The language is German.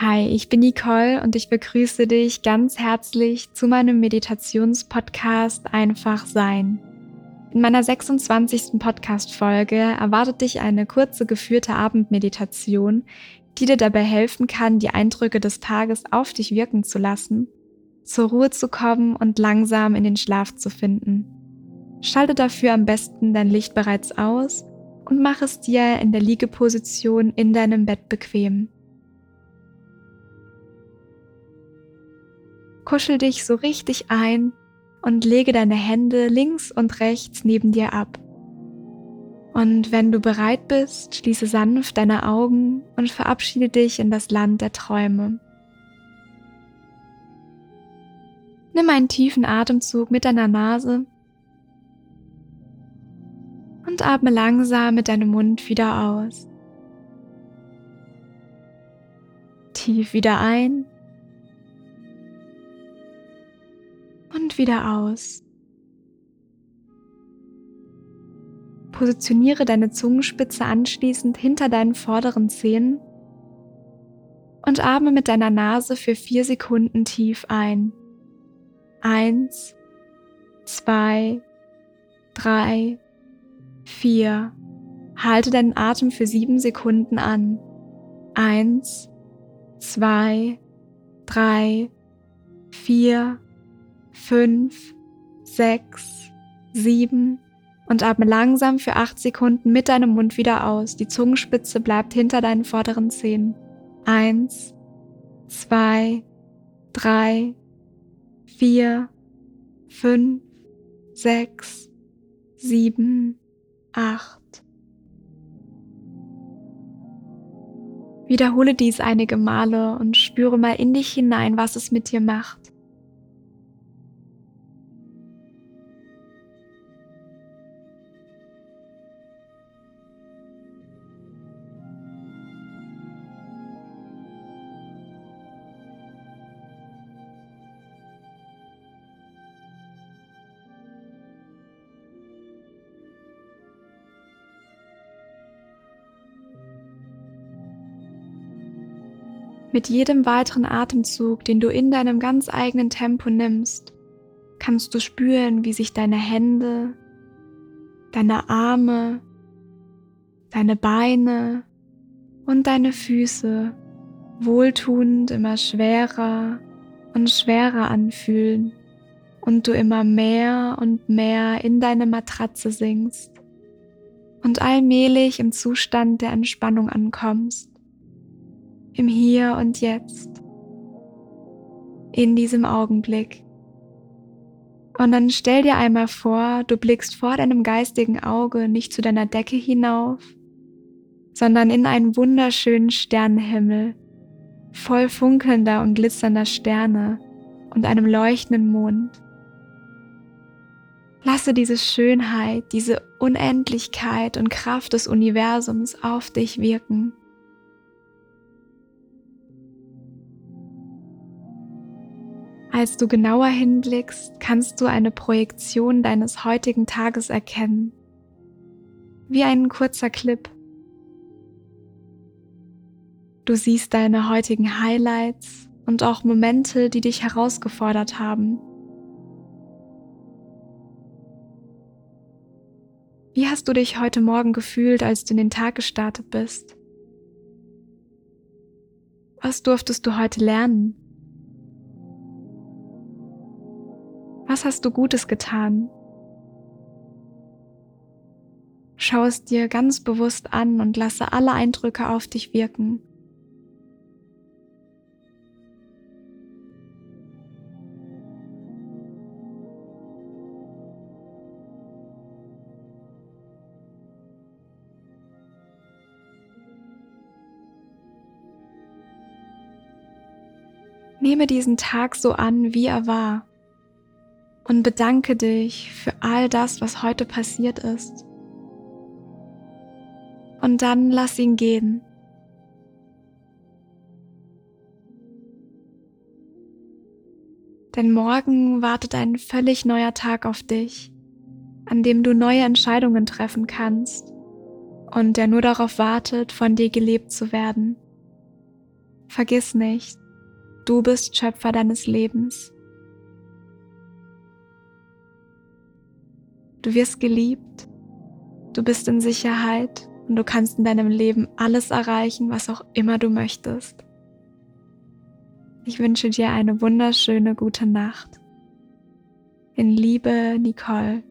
Hi, ich bin Nicole und ich begrüße dich ganz herzlich zu meinem Meditationspodcast Einfach Sein. In meiner 26. Podcast-Folge erwartet dich eine kurze geführte Abendmeditation, die dir dabei helfen kann, die Eindrücke des Tages auf dich wirken zu lassen, zur Ruhe zu kommen und langsam in den Schlaf zu finden. Schalte dafür am besten dein Licht bereits aus und mach es dir in der Liegeposition in deinem Bett bequem. Kuschel dich so richtig ein und lege deine Hände links und rechts neben dir ab. Und wenn du bereit bist, schließe sanft deine Augen und verabschiede dich in das Land der Träume. Nimm einen tiefen Atemzug mit deiner Nase und atme langsam mit deinem Mund wieder aus. Tief wieder ein wieder aus. Positioniere deine Zungenspitze anschließend hinter deinen vorderen Zähnen und atme mit deiner Nase für vier Sekunden tief ein. Eins, zwei, drei, vier. Halte deinen Atem für sieben Sekunden an. Eins, zwei, drei, vier, fünf, sechs, sieben und atme langsam für acht Sekunden mit deinem Mund wieder aus. Die Zungenspitze bleibt hinter deinen vorderen Zähnen. Eins, zwei, drei, vier, fünf, sechs, sieben, acht. Wiederhole dies einige Male und spüre mal in dich hinein, was es mit dir macht. Mit jedem weiteren Atemzug, den du in deinem ganz eigenen Tempo nimmst, kannst du spüren, wie sich deine Hände, deine Arme, deine Beine und deine Füße wohltuend immer schwerer und schwerer anfühlen und du immer mehr und mehr in deine Matratze sinkst und allmählich im Zustand der Entspannung ankommst im Hier und Jetzt, in diesem Augenblick. Und dann stell dir einmal vor, du blickst vor deinem geistigen Auge nicht zu deiner Decke hinauf, sondern in einen wunderschönen Sternenhimmel, voll funkelnder und glitzernder Sterne und einem leuchtenden Mond. Lasse diese Schönheit, diese Unendlichkeit und Kraft des Universums auf dich wirken. Als du genauer hinblickst, kannst du eine Projektion deines heutigen Tages erkennen, wie ein kurzer Clip. Du siehst deine heutigen Highlights und auch Momente, die dich herausgefordert haben. Wie hast du dich heute Morgen gefühlt, als du in den Tag gestartet bist? Was durftest du heute lernen? Was hast du Gutes getan? Schau es dir ganz bewusst an und lasse alle Eindrücke auf dich wirken. Nehme diesen Tag so an, wie er war und bedanke dich für all das, was heute passiert ist. Und dann lass ihn gehen. Denn morgen wartet ein völlig neuer Tag auf dich, an dem du neue Entscheidungen treffen kannst und der nur darauf wartet, von dir gelebt zu werden. Vergiss nicht, du bist Schöpfer deines Lebens. Du wirst geliebt, du bist in Sicherheit und du kannst in deinem Leben alles erreichen, was auch immer du möchtest. Ich wünsche dir eine wunderschöne gute Nacht. In Liebe, Nicole.